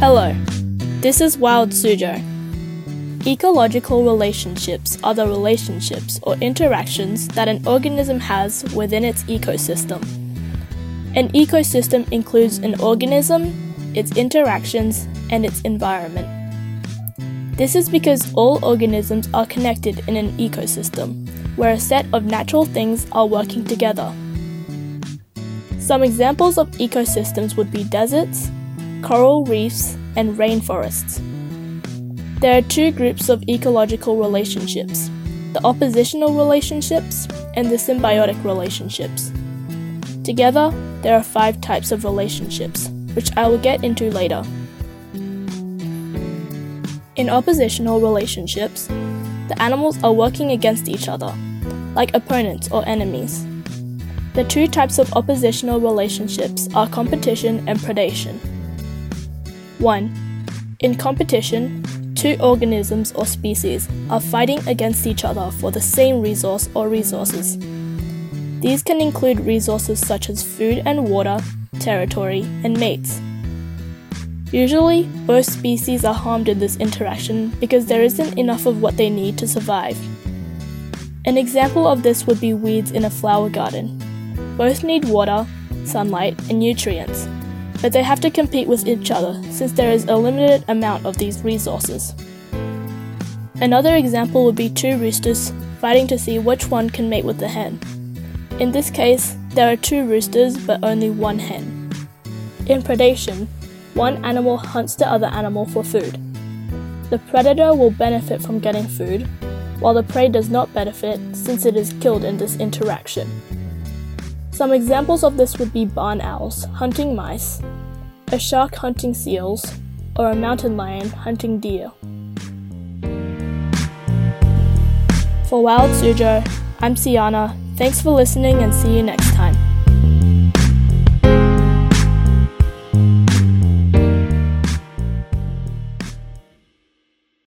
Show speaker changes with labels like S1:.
S1: Hello, this is Wild Suzhou. Ecological relationships are the relationships or interactions that an organism has within its ecosystem. An ecosystem includes an organism, its interactions, and its environment. This is because all organisms are connected in an ecosystem, where a set of natural things are working together. Some examples of ecosystems would be deserts, coral reefs, and rainforests. There are two groups of ecological relationships the oppositional relationships and the symbiotic relationships. Together, there are five types of relationships, which I will get into later. In oppositional relationships, the animals are working against each other, like opponents or enemies. The two types of oppositional relationships are competition and predation. 1. In competition, two organisms or species are fighting against each other for the same resource or resources. These can include resources such as food and water, territory, and mates. Usually, both species are harmed in this interaction because there isn't enough of what they need to survive. An example of this would be weeds in a flower garden. Both need water, sunlight, and nutrients, but they have to compete with each other since there is a limited amount of these resources. Another example would be two roosters fighting to see which one can mate with the hen. In this case, there are two roosters but only one hen. In predation, one animal hunts the other animal for food. The predator will benefit from getting food, while the prey does not benefit since it is killed in this interaction. Some examples of this would be barn owls hunting mice, a shark hunting seals, or a mountain lion hunting deer. For Wild Suzhou, I'm Siana. Thanks for listening and see you next time.